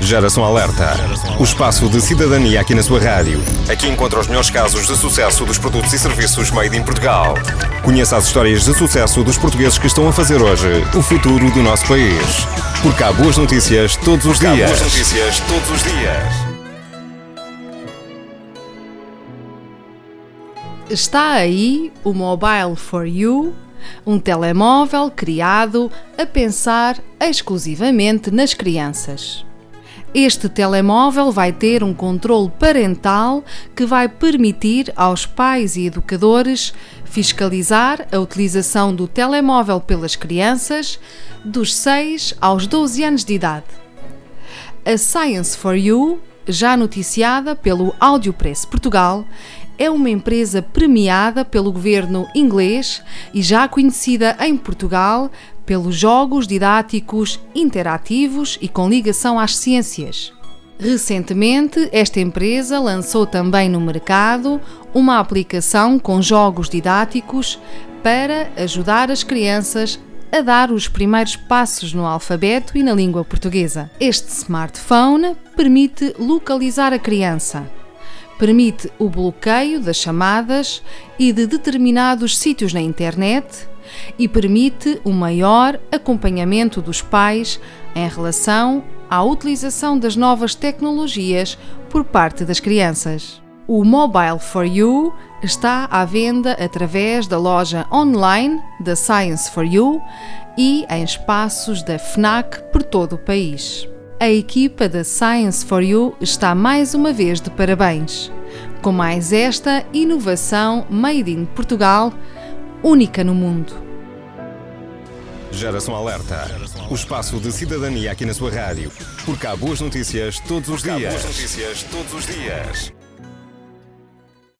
Geração Alerta. O espaço de cidadania aqui na sua rádio. Aqui encontra os melhores casos de sucesso dos produtos e serviços made in Portugal. Conheça as histórias de sucesso dos portugueses que estão a fazer hoje o futuro do nosso país. Porque há boas notícias todos os dias. Há boas notícias todos os dias. Está aí o Mobile for You, um telemóvel criado a pensar exclusivamente nas crianças. Este telemóvel vai ter um controle parental que vai permitir aos pais e educadores fiscalizar a utilização do telemóvel pelas crianças dos 6 aos 12 anos de idade. A Science for You, já noticiada pelo Audiopress Portugal, é uma empresa premiada pelo governo inglês e já conhecida em Portugal pelos jogos didáticos interativos e com ligação às ciências. Recentemente, esta empresa lançou também no mercado uma aplicação com jogos didáticos para ajudar as crianças a dar os primeiros passos no alfabeto e na língua portuguesa. Este smartphone permite localizar a criança, permite o bloqueio das chamadas e de determinados sítios na internet e permite um maior acompanhamento dos pais em relação à utilização das novas tecnologias por parte das crianças. O Mobile for You está à venda através da loja online da Science for You e em espaços da FNAC por todo o país. A equipa da Science for You está mais uma vez de parabéns, com mais esta inovação made in Portugal única no mundo. Geração Alerta. O espaço de cidadania aqui na sua rádio. Porque há boas notícias todos os dias. Há boas notícias todos os dias.